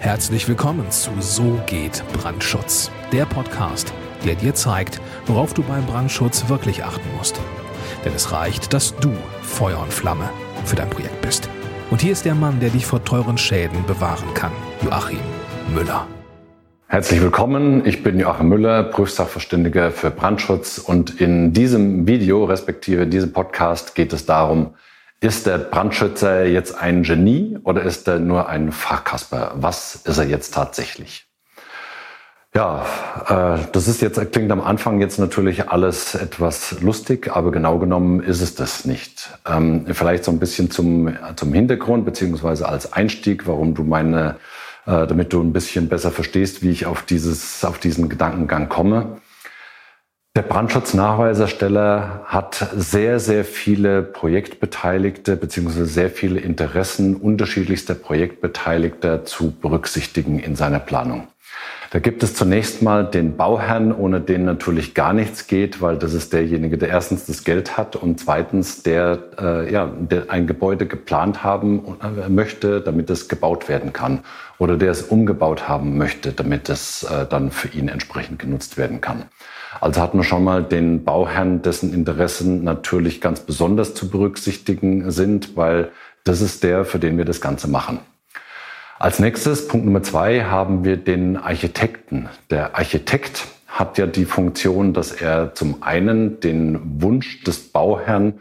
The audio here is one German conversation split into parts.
Herzlich willkommen zu So geht Brandschutz, der Podcast, der dir zeigt, worauf du beim Brandschutz wirklich achten musst. Denn es reicht, dass du Feuer und Flamme für dein Projekt bist. Und hier ist der Mann, der dich vor teuren Schäden bewahren kann, Joachim Müller. Herzlich willkommen, ich bin Joachim Müller, Prüfsachverständiger für Brandschutz und in diesem Video, respektive diesem Podcast, geht es darum, ist der Brandschützer jetzt ein Genie oder ist er nur ein Fachkasper? Was ist er jetzt tatsächlich? Ja, äh, das ist jetzt klingt am Anfang jetzt natürlich alles etwas lustig, aber genau genommen ist es das nicht. Ähm, vielleicht so ein bisschen zum zum Hintergrund beziehungsweise als Einstieg, warum du meine, äh, damit du ein bisschen besser verstehst, wie ich auf dieses auf diesen Gedankengang komme. Der Brandschutznachweisersteller hat sehr, sehr viele Projektbeteiligte bzw. sehr viele Interessen unterschiedlichster Projektbeteiligter zu berücksichtigen in seiner Planung. Da gibt es zunächst mal den Bauherrn, ohne den natürlich gar nichts geht, weil das ist derjenige, der erstens das Geld hat und zweitens der, äh, ja, der ein Gebäude geplant haben äh, möchte, damit es gebaut werden kann oder der es umgebaut haben möchte, damit es äh, dann für ihn entsprechend genutzt werden kann. Also hat man schon mal den Bauherrn, dessen Interessen natürlich ganz besonders zu berücksichtigen sind, weil das ist der, für den wir das Ganze machen. Als nächstes, Punkt Nummer zwei, haben wir den Architekten. Der Architekt hat ja die Funktion, dass er zum einen den Wunsch des Bauherrn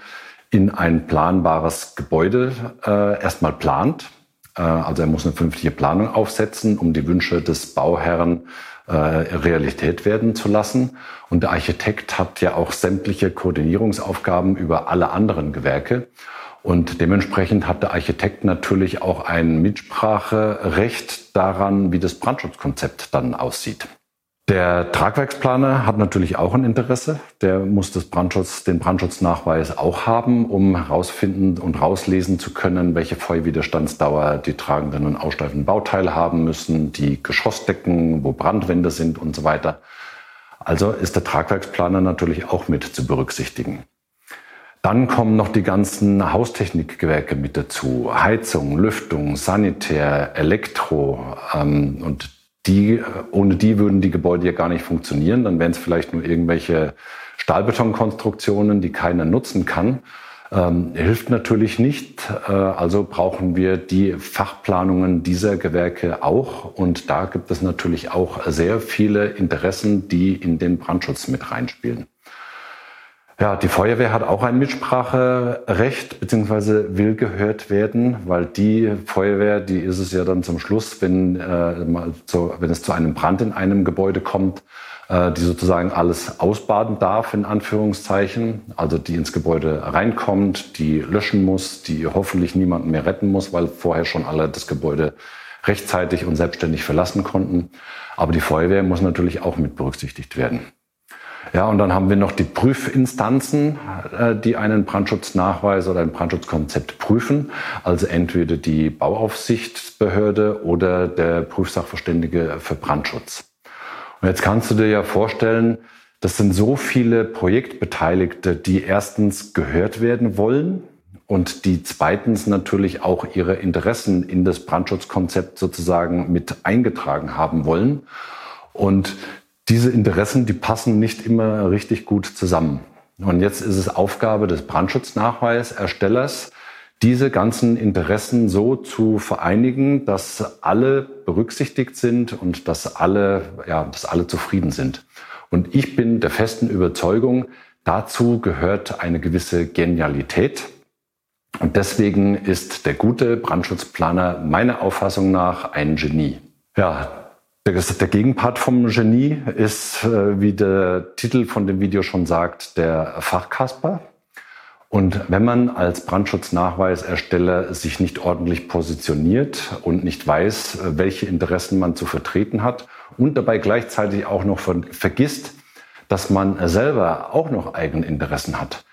in ein planbares Gebäude äh, erstmal plant. Äh, also er muss eine vernünftige Planung aufsetzen, um die Wünsche des Bauherrn äh, Realität werden zu lassen. Und der Architekt hat ja auch sämtliche Koordinierungsaufgaben über alle anderen Gewerke. Und dementsprechend hat der Architekt natürlich auch ein Mitspracherecht daran, wie das Brandschutzkonzept dann aussieht. Der Tragwerksplaner hat natürlich auch ein Interesse. Der muss das Brandschutz, den Brandschutznachweis auch haben, um herausfinden und rauslesen zu können, welche Feuerwiderstandsdauer die tragenden und aussteifenden Bauteile haben müssen, die Geschossdecken, wo Brandwände sind und so weiter. Also ist der Tragwerksplaner natürlich auch mit zu berücksichtigen. Dann kommen noch die ganzen Haustechnikgewerke mit dazu. Heizung, Lüftung, Sanitär, Elektro ähm, und die, ohne die würden die Gebäude ja gar nicht funktionieren. Dann wären es vielleicht nur irgendwelche Stahlbetonkonstruktionen, die keiner nutzen kann. Ähm, hilft natürlich nicht. Äh, also brauchen wir die Fachplanungen dieser Gewerke auch. Und da gibt es natürlich auch sehr viele Interessen, die in den Brandschutz mit reinspielen. Ja, die Feuerwehr hat auch ein Mitspracherecht beziehungsweise will gehört werden, weil die Feuerwehr, die ist es ja dann zum Schluss, wenn, äh, so, wenn es zu einem Brand in einem Gebäude kommt, äh, die sozusagen alles ausbaden darf, in Anführungszeichen, also die ins Gebäude reinkommt, die löschen muss, die hoffentlich niemanden mehr retten muss, weil vorher schon alle das Gebäude rechtzeitig und selbstständig verlassen konnten. Aber die Feuerwehr muss natürlich auch mit berücksichtigt werden. Ja, und dann haben wir noch die Prüfinstanzen, äh, die einen Brandschutznachweis oder ein Brandschutzkonzept prüfen. Also entweder die Bauaufsichtsbehörde oder der Prüfsachverständige für Brandschutz. Und jetzt kannst du dir ja vorstellen, das sind so viele Projektbeteiligte, die erstens gehört werden wollen und die zweitens natürlich auch ihre Interessen in das Brandschutzkonzept sozusagen mit eingetragen haben wollen. Und diese Interessen, die passen nicht immer richtig gut zusammen. Und jetzt ist es Aufgabe des Brandschutznachweiserstellers, diese ganzen Interessen so zu vereinigen, dass alle berücksichtigt sind und dass alle, ja, dass alle zufrieden sind. Und ich bin der festen Überzeugung, dazu gehört eine gewisse Genialität. Und deswegen ist der gute Brandschutzplaner meiner Auffassung nach ein Genie. Ja, der Gegenpart vom Genie ist, äh, wie der Titel von dem Video schon sagt, der Fachkasper. Und wenn man als Brandschutznachweisersteller sich nicht ordentlich positioniert und nicht weiß, welche Interessen man zu vertreten hat und dabei gleichzeitig auch noch vergisst, dass man selber auch noch Eigeninteressen hat,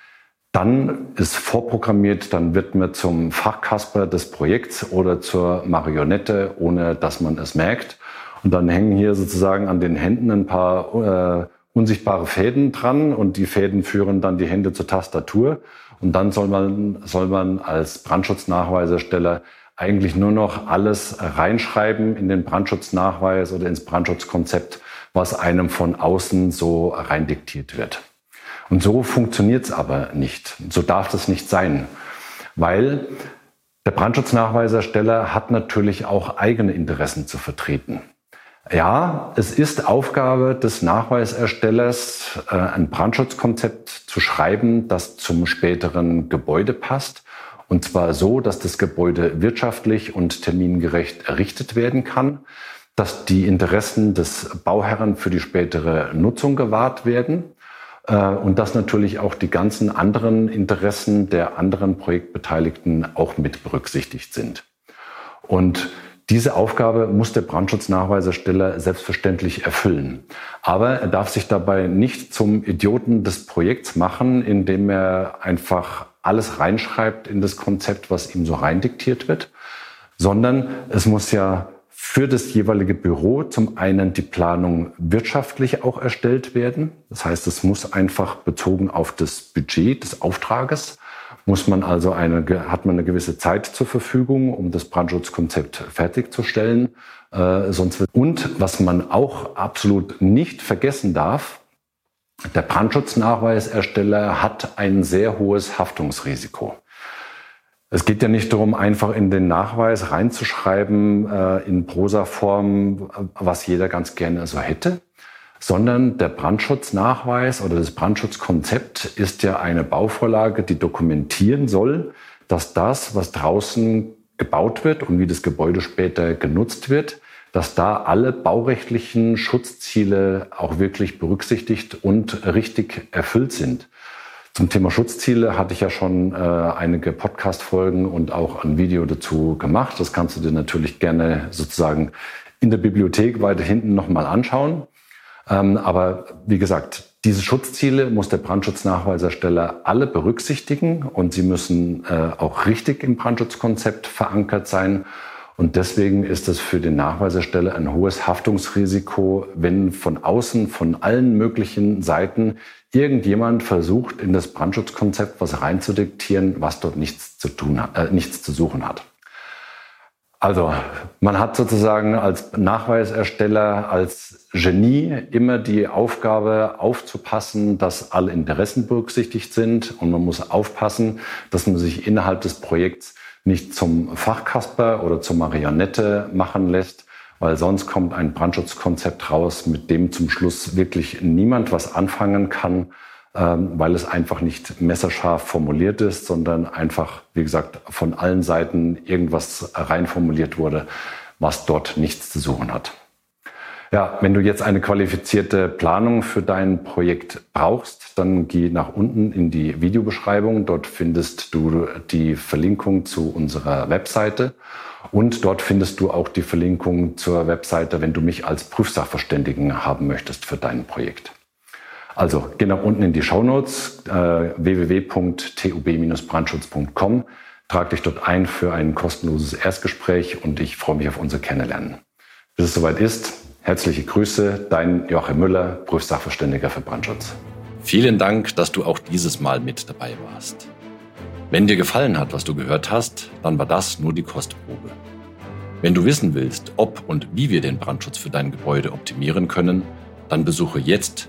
dann ist vorprogrammiert, dann wird man zum Fachkasper des Projekts oder zur Marionette, ohne dass man es merkt. Und dann hängen hier sozusagen an den Händen ein paar äh, unsichtbare Fäden dran und die Fäden führen dann die Hände zur Tastatur. Und dann soll man, soll man als Brandschutznachweisersteller eigentlich nur noch alles reinschreiben in den Brandschutznachweis oder ins Brandschutzkonzept, was einem von außen so reindiktiert wird. Und so funktioniert es aber nicht. So darf das nicht sein, weil der Brandschutznachweisersteller hat natürlich auch eigene Interessen zu vertreten. Ja, es ist Aufgabe des Nachweiserstellers, äh, ein Brandschutzkonzept zu schreiben, das zum späteren Gebäude passt. Und zwar so, dass das Gebäude wirtschaftlich und termingerecht errichtet werden kann, dass die Interessen des Bauherren für die spätere Nutzung gewahrt werden äh, und dass natürlich auch die ganzen anderen Interessen der anderen Projektbeteiligten auch mit berücksichtigt sind. Und diese Aufgabe muss der Brandschutznachweisersteller selbstverständlich erfüllen. Aber er darf sich dabei nicht zum Idioten des Projekts machen, indem er einfach alles reinschreibt in das Konzept, was ihm so reindiktiert wird, sondern es muss ja für das jeweilige Büro zum einen die Planung wirtschaftlich auch erstellt werden. Das heißt, es muss einfach bezogen auf das Budget des Auftrages muss man also eine, hat man eine gewisse Zeit zur Verfügung, um das Brandschutzkonzept fertigzustellen. Äh, sonst wird, und was man auch absolut nicht vergessen darf, der Brandschutznachweisersteller hat ein sehr hohes Haftungsrisiko. Es geht ja nicht darum, einfach in den Nachweis reinzuschreiben, äh, in Prosaform, was jeder ganz gerne so hätte, sondern der Brandschutznachweis oder das Brandschutzkonzept ist ja eine Bauvorlage, die dokumentieren soll, dass das, was draußen gebaut wird und wie das Gebäude später genutzt wird, dass da alle baurechtlichen Schutzziele auch wirklich berücksichtigt und richtig erfüllt sind. Zum Thema Schutzziele hatte ich ja schon äh, einige Podcast-Folgen und auch ein Video dazu gemacht. Das kannst du dir natürlich gerne sozusagen in der Bibliothek weiter hinten nochmal anschauen. Ähm, aber wie gesagt, diese Schutzziele muss der Brandschutznachweisersteller alle berücksichtigen und sie müssen äh, auch richtig im Brandschutzkonzept verankert sein. Und deswegen ist es für den Nachweisersteller ein hohes Haftungsrisiko, wenn von außen, von allen möglichen Seiten irgendjemand versucht, in das Brandschutzkonzept was reinzudiktieren, was dort nichts zu tun hat, äh, nichts zu suchen hat. Also man hat sozusagen als Nachweisersteller, als Genie immer die Aufgabe aufzupassen, dass alle Interessen berücksichtigt sind. Und man muss aufpassen, dass man sich innerhalb des Projekts nicht zum Fachkasper oder zur Marionette machen lässt, weil sonst kommt ein Brandschutzkonzept raus, mit dem zum Schluss wirklich niemand was anfangen kann weil es einfach nicht messerscharf formuliert ist, sondern einfach, wie gesagt, von allen Seiten irgendwas reinformuliert wurde, was dort nichts zu suchen hat. Ja, wenn du jetzt eine qualifizierte Planung für dein Projekt brauchst, dann geh nach unten in die Videobeschreibung. Dort findest du die Verlinkung zu unserer Webseite und dort findest du auch die Verlinkung zur Webseite, wenn du mich als Prüfsachverständigen haben möchtest für dein Projekt. Also geh nach unten in die Shownotes äh, www.tub-brandschutz.com, trag dich dort ein für ein kostenloses Erstgespräch und ich freue mich auf unser Kennenlernen. Bis es soweit ist, herzliche Grüße, dein Joachim Müller, Prüfsachverständiger für Brandschutz. Vielen Dank, dass du auch dieses Mal mit dabei warst. Wenn dir gefallen hat, was du gehört hast, dann war das nur die Kostprobe. Wenn du wissen willst, ob und wie wir den Brandschutz für dein Gebäude optimieren können, dann besuche jetzt